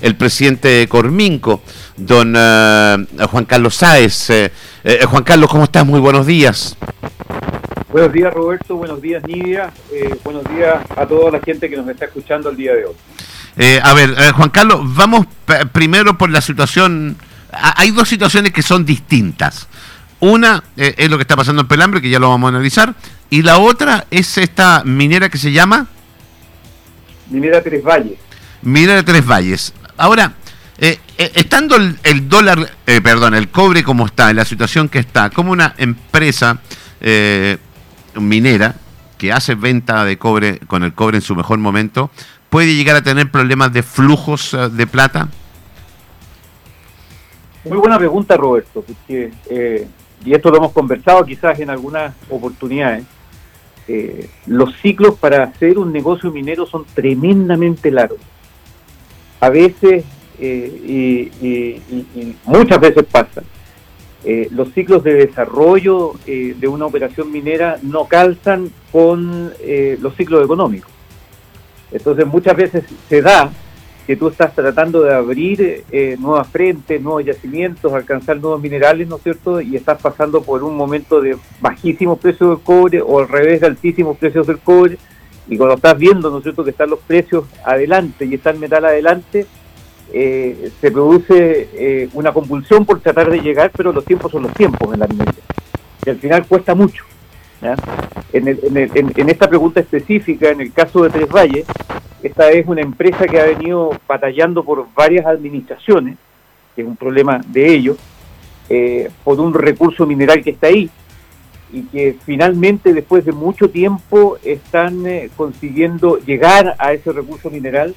el presidente de Corminco, don Juan Carlos Sáez. Juan Carlos, ¿cómo estás? Muy buenos días. Buenos días Roberto, buenos días Nidia, buenos días a toda la gente que nos está escuchando el día de hoy. a ver, Juan Carlos, vamos primero por la situación. Hay dos situaciones que son distintas. Una eh, es lo que está pasando en Pelambre, que ya lo vamos a analizar, y la otra es esta minera que se llama... Minera Tres Valles. Minera Tres Valles. Ahora, eh, eh, estando el, dólar, perdón, el cobre como está, en la situación que está, como una empresa minera que hace venta de cobre con el cobre en su mejor momento, puede llegar a tener problemas de flujos de plata? Muy buena pregunta, Roberto, porque y esto lo hemos conversado quizás en algunas oportunidades, eh, los ciclos para hacer un negocio minero son tremendamente largos. A veces, eh, y, muchas veces pasa, eh, los ciclos de desarrollo de una operación minera no calzan con los ciclos económicos. Entonces muchas veces se da que tú estás tratando de abrir eh, nuevas frentes, nuevos yacimientos, alcanzar nuevos minerales, ¿no es cierto? Y estás pasando por un momento de bajísimos precios del cobre o al revés de altísimos precios del cobre. Y cuando estás viendo, ¿no que están los precios adelante y está el metal adelante, eh, se produce eh, una compulsión por tratar de llegar, pero los tiempos son los tiempos en la minería. Y al final cuesta mucho. En, en, esta pregunta específica, en el caso de Tres Valles, esta es una empresa que ha venido batallando por varias administraciones, que es un problema de ellos, eh, por un recurso mineral que está ahí y que finalmente después de mucho tiempo están eh, consiguiendo llegar a ese recurso mineral,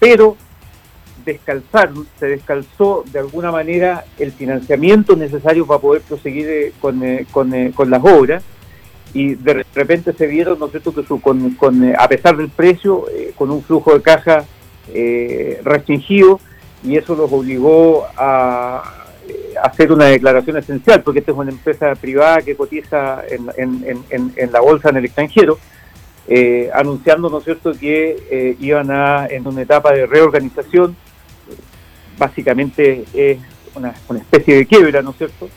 pero descalzaron, se descalzó de alguna manera el financiamiento necesario para poder proseguir eh, con, con, con las obras y de repente se vieron, ¿no que con, con, eh, a pesar del precio, eh, con un flujo de caja eh, restringido y eso los obligó a, hacer una declaración esencial, porque esta es una empresa privada que cotiza en, en, en, la bolsa en el extranjero, anunciando, ¿no cierto?, que iban a, en una etapa de reorganización, básicamente es una, especie de quiebra, ¿no es cierto?,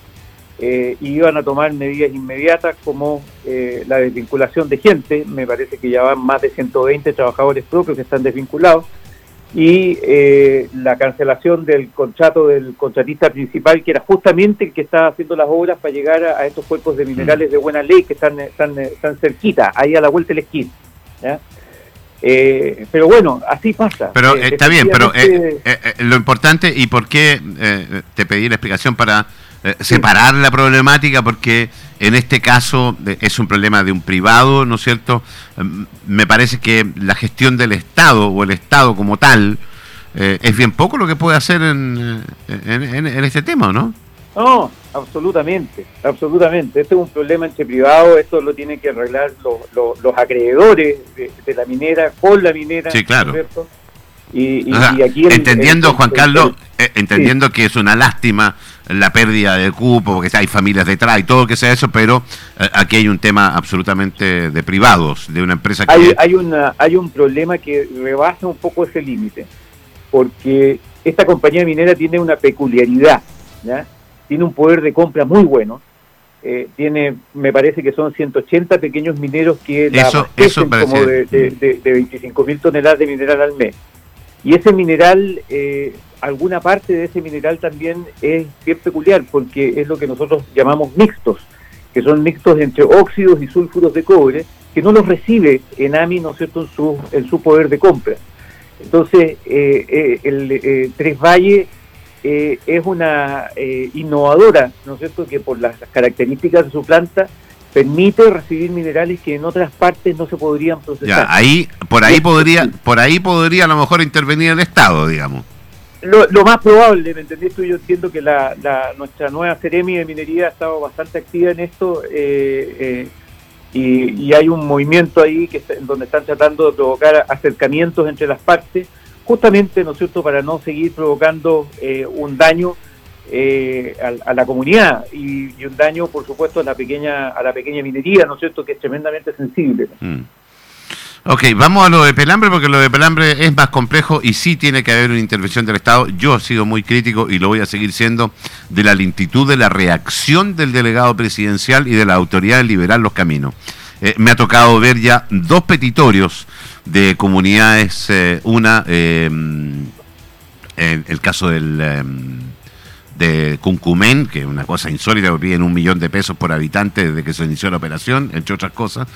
eh, y iban a tomar medidas inmediatas como eh, la desvinculación de gente, me parece que ya van más de 120 trabajadores propios que están desvinculados, y eh, la cancelación del contrato del contratista principal, que era justamente el que estaba haciendo las obras para llegar a, estos cuerpos de minerales de buena ley que están, están, están cerquita, ahí a la vuelta del esquí. pero bueno, así pasa. Pero está bien, pero lo importante y por qué te pedí la explicación para eh, separar la problemática porque en este caso es un problema de un privado, ¿no es cierto? Mm, me parece que la gestión del Estado o el Estado como tal eh, es bien poco lo que puede hacer en, en, este tema, ¿no? No, absolutamente, absolutamente. Este es un problema entre privados, esto lo tienen que arreglar los, acreedores de, la minera con la minera. Sí, claro. Y, aquí entendiendo, Juan Carlos, eh, entendiendo que es una lástima la pérdida de cupo, porque hay familias detrás y todo que sea eso, pero eh, aquí hay un tema absolutamente de privados, de una empresa que... Hay, hay, una, hay un problema que rebasa un poco ese límite, porque esta compañía minera tiene una peculiaridad, ¿ya? tiene un poder de compra muy bueno, eh, tiene, me parece que son 180 pequeños mineros que la eso, eso como de, de, de, de 25 mil toneladas de mineral al mes. Y ese mineral eh, alguna parte de ese mineral también es bien peculiar porque es lo que nosotros llamamos mixtos, que son mixtos entre óxidos y sulfuros de cobre, que no los recibe Enami, ¿no es cierto?, en su, en su poder de compra. Entonces, eh, eh, el eh, Tres Valle es una innovadora, ¿no es cierto?, que por las, características de su planta permite recibir minerales que en otras partes no se podrían procesar. Ya, ahí, por ahí podría, por ahí podría a lo mejor intervenir el Estado, digamos. Lo, más probable, ¿me entendiste? Yo entiendo que la, nuestra nueva Ceremi de Minería ha estado bastante activa en esto eh, eh, y, hay un movimiento ahí que donde están tratando de provocar acercamientos entre las partes, justamente, ¿no es cierto?, para no seguir provocando eh, un daño a, la comunidad y, un daño, por supuesto, a la pequeña a la pequeña minería, ¿no es cierto?, que es tremendamente sensible. Mm. Ok, vamos a lo de Pelambre porque lo de Pelambre es más complejo y sí tiene que haber una intervención del Estado. Yo he sido muy crítico y lo voy a seguir siendo de la lentitud de la reacción del delegado presidencial y de la autoridad liberar los caminos. Eh, me ha tocado ver ya dos petitorios de comunidades, eh, una, eh, en el caso del de Cuncumén, que es una cosa insólita, que piden un millón de pesos por habitante desde que se inició la operación, entre otras cosas.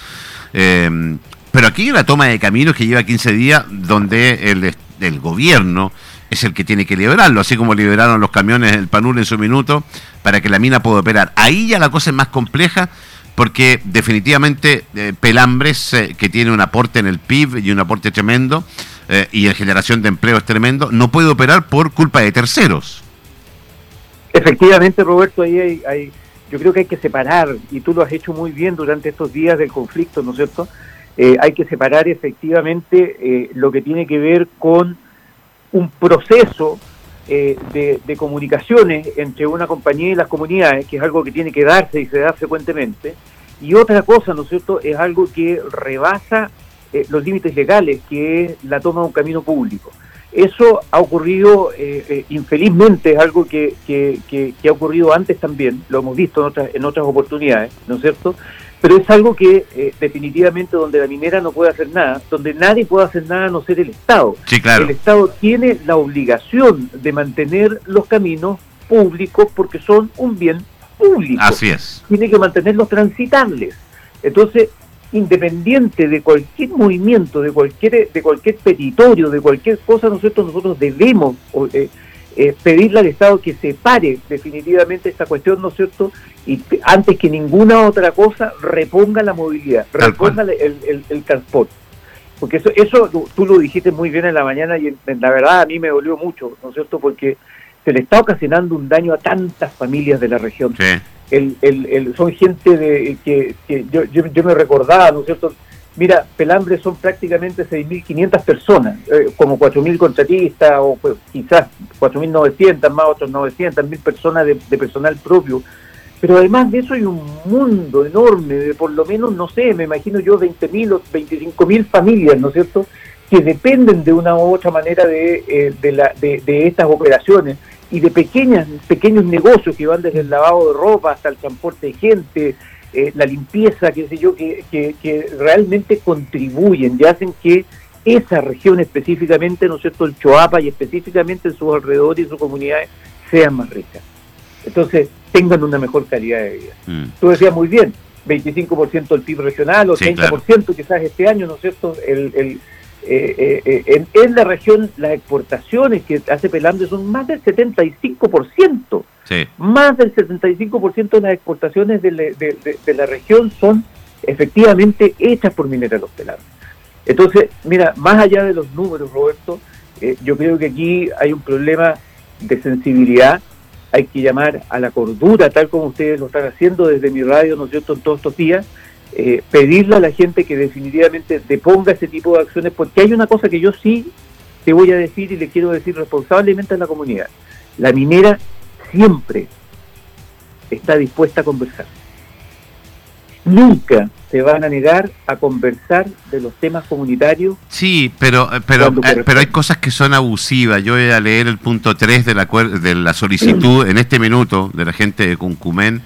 Pero aquí hay una toma de caminos que lleva 15 días donde el, el gobierno es el que tiene que liberarlo, así como liberaron los camiones del Panul en su minuto para que la mina pueda operar. Ahí ya la cosa es más compleja porque definitivamente eh, Pelambres, eh, que tiene un aporte en el PIB y un aporte tremendo eh, y en generación de empleo es tremendo, no puede operar por culpa de terceros. Efectivamente, Roberto, ahí hay, hay, yo creo que hay que separar, y tú lo has hecho muy bien durante estos días del conflicto, ¿no es cierto? Eh, hay que separar efectivamente eh, lo que tiene que ver con un proceso eh, de, comunicaciones entre una compañía y las comunidades, que es algo que tiene que darse y se da frecuentemente, y otra cosa, ¿no es cierto?, es algo que rebasa los límites legales, que es la toma de un camino público. Eso ha ocurrido, infelizmente, es algo que, que, ha ocurrido antes también, lo hemos visto en otras, en otras oportunidades, ¿no es cierto?, pero es algo que eh, definitivamente donde la minera no puede hacer nada, donde nadie puede hacer nada a no ser el Estado. Sí, claro. El Estado tiene la obligación de mantener los caminos públicos porque son un bien público. Así es. Tiene que mantenerlos transitables. Entonces, independiente de cualquier movimiento, de cualquier de cualquier petitorio, de cualquier cosa, nosotros nosotros debemos eh, eh, pedirle al Estado que separe definitivamente esta cuestión, ¿no es cierto? Y antes que ninguna otra cosa, reponga la movilidad, reponga el, el, transporte. Porque eso, eso tú lo dijiste muy bien en la mañana y la verdad a mí me dolió mucho, ¿no es cierto? Porque se le está ocasionando un daño a tantas familias de la región. El, el, son gente de, que, yo, yo, yo me recordaba, ¿no es cierto? Mira, Pelambre son prácticamente 6.500 personas, eh, como 4.000 contratistas o pues, quizás 4.900, más otros 900, 1.000 personas de, personal propio. Pero además de eso hay un mundo enorme de por lo menos, no sé, me imagino yo 20.000 o 25.000 familias, ¿no es cierto?, que dependen de una u otra manera de, eh, de, la, de, de estas operaciones y de pequeñas, pequeños negocios que van desde el lavado de ropa hasta el transporte de gente, eh, la limpieza, qué sé yo, que, que, realmente contribuyen y hacen que esa región específicamente, ¿no es cierto?, el Choapa y específicamente en sus alrededores y sus comunidades sean más ricas. Entonces, tengan una mejor calidad de vida. Mm. Tú decías muy bien, 25% del PIB regional o 30% quizás este año, ¿no es cierto?, el, el eh, eh, en, en, la región las exportaciones que hace Pelambre son más del 75%. Más del 75% de las exportaciones de, la región son efectivamente hechas por Mineros Pelambres. Entonces, mira, más allá de los números, Roberto, eh, yo creo que aquí hay un problema de sensibilidad, hay que llamar a la cordura, tal como ustedes lo están haciendo desde mi radio, ¿no es cierto?, en todos estos días, eh, pedirle a la gente que definitivamente deponga ese tipo de acciones, porque hay una cosa que yo sí te voy a decir y le quiero decir responsablemente a la comunidad. La minera siempre está dispuesta a conversar. Nunca se van a negar a conversar de los temas comunitarios. Sí, pero pero eh, pero hay cosas que son abusivas. Yo voy a leer el punto 3 de la, de la solicitud en este minuto de la gente de Cuncumén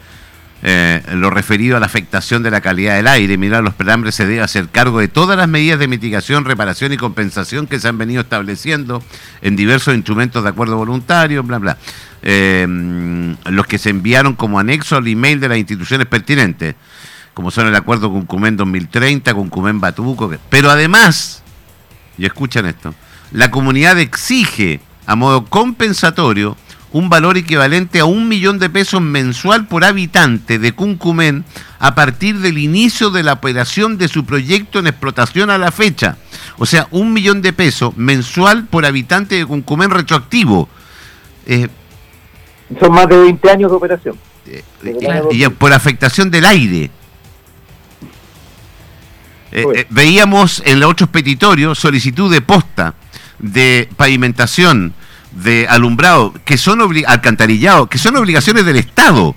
eh, lo referido a la afectación de la calidad del aire. Mira, los pelambres se debe hacer cargo de todas las medidas de mitigación, reparación y compensación que se han venido estableciendo en diversos instrumentos de acuerdo voluntario, bla, bla. Eh, los que se enviaron como anexo al email de las instituciones pertinentes, como son el acuerdo con Cumen 2030, con Cumen Batuco. Pero además, y escuchan esto, la comunidad exige a modo compensatorio un valor equivalente a un millón de pesos mensual por habitante de Cuncumén a partir del inicio de la operación de su proyecto en explotación a la fecha. O sea, un millón de pesos mensual por habitante de Cuncumén retroactivo. Eh, Son más de 20 años de operación. Eh, y, por afectación del aire. Eh, veíamos en los otros petitorios solicitud de posta, de pavimentación, de alumbrado, que son alcantarillado, que son obligaciones del Estado.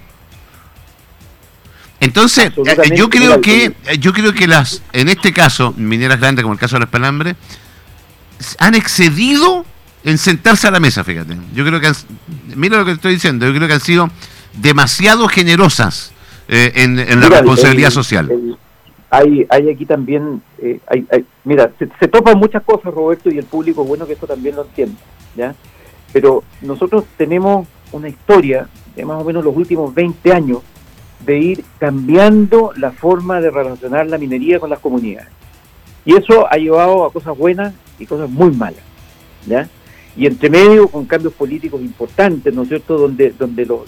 Entonces, eh, yo creo que yo creo que las en este caso, mineras grandes como el caso de los Pelambres, han excedido en sentarse a la mesa, fíjate. Yo creo que mira lo que estoy diciendo, yo creo que han sido demasiado generosas eh, en, la responsabilidad social. hay, hay aquí también, eh, hay, mira, se, se, topan muchas cosas, Roberto, y el público, bueno que esto también lo entienda, ¿ya? Pero nosotros tenemos una historia de más o menos los últimos 20 años de ir cambiando la forma de relacionar la minería con las comunidades. Y eso ha llevado a cosas buenas y cosas muy malas. ¿ya? Y entre medio, con cambios políticos importantes, ¿no es cierto?, donde, donde lo,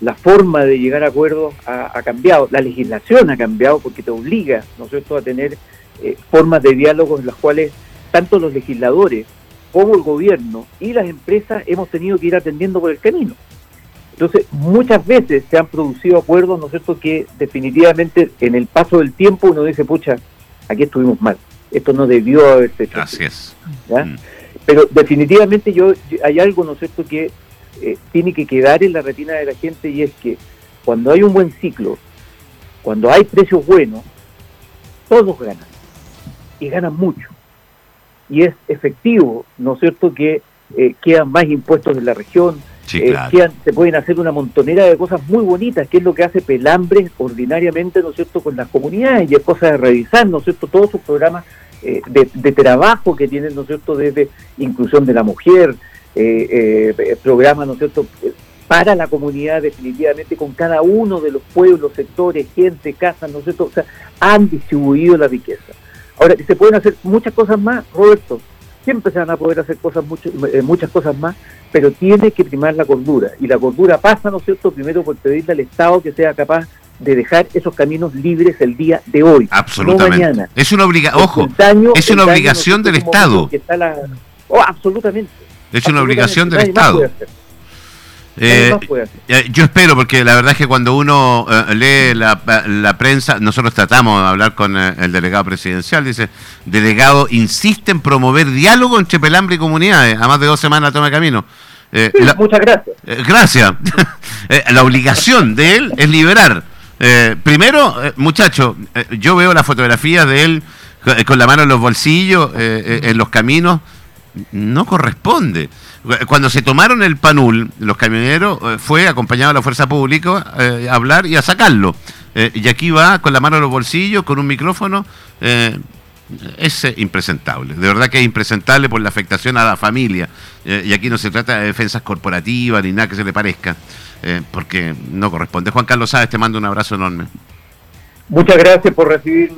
la, forma de llegar a acuerdos ha, cambiado, la legislación ha cambiado porque te obliga, ¿no es cierto?, a tener eh, formas de diálogo en las cuales tanto los legisladores como el gobierno y las empresas hemos tenido que ir atendiendo por el camino. Entonces, muchas veces se han producido acuerdos, ¿no es cierto?, que definitivamente en el paso del tiempo uno dice, pucha, aquí estuvimos mal, esto no debió haberse hecho. Así es. Mm. Pero definitivamente yo hay algo, ¿no es cierto?, que eh, tiene que quedar en la retina de la gente y es que cuando hay un buen ciclo, cuando hay precios buenos, todos ganan y ganan mucho y es efectivo, ¿no es cierto?, que eh, quedan más impuestos en la región, eh, se pueden hacer una montonera de cosas muy bonitas, que es lo que hace Pelambre ordinariamente, ¿no es cierto?, con las comunidades, y es cosa de revisar, ¿no es cierto?, todos sus programas eh, de, trabajo que tienen, ¿no es cierto?, desde inclusión de la mujer, programas, ¿no es cierto?, para la comunidad definitivamente con cada uno de los pueblos, sectores, gente, casas, ¿no es cierto?, o sea, han distribuido la riqueza. Ahora, se pueden hacer muchas cosas más, Roberto, siempre se van a poder hacer cosas mucho, eh, muchas cosas más, pero tiene que primar la cordura. Y la cordura pasa, ¿no es cierto?, primero por pedirle al Estado que sea capaz de dejar esos caminos libres el día de hoy. Absolutamente. No mañana. Es una obligación, ojo, es una obligación del Estado. Oh, absolutamente. Es una obligación del Estado. Eh, eh, yo espero, porque la verdad es que cuando uno eh, lee la, prensa, nosotros tratamos de hablar con el delegado presidencial, dice, delegado insiste en promover diálogo entre Pelambre y comunidades, a más de dos semanas toma camino. muchas gracias. gracias. la obligación de él es liberar. primero, muchacho, yo veo la fotografía de él con la mano en los bolsillos, en los caminos, no corresponde. Cuando se tomaron el panul, los camioneros, eh, fue acompañado a la fuerza pública eh, a hablar y a sacarlo. Eh, y aquí va con la mano en los bolsillos, con un micrófono. es impresentable, de verdad que es impresentable por la afectación a la familia. y aquí no se trata de defensas corporativas ni nada que se le parezca, porque no corresponde. Juan Carlos Sáez, te mando un abrazo enorme. Muchas gracias por recibir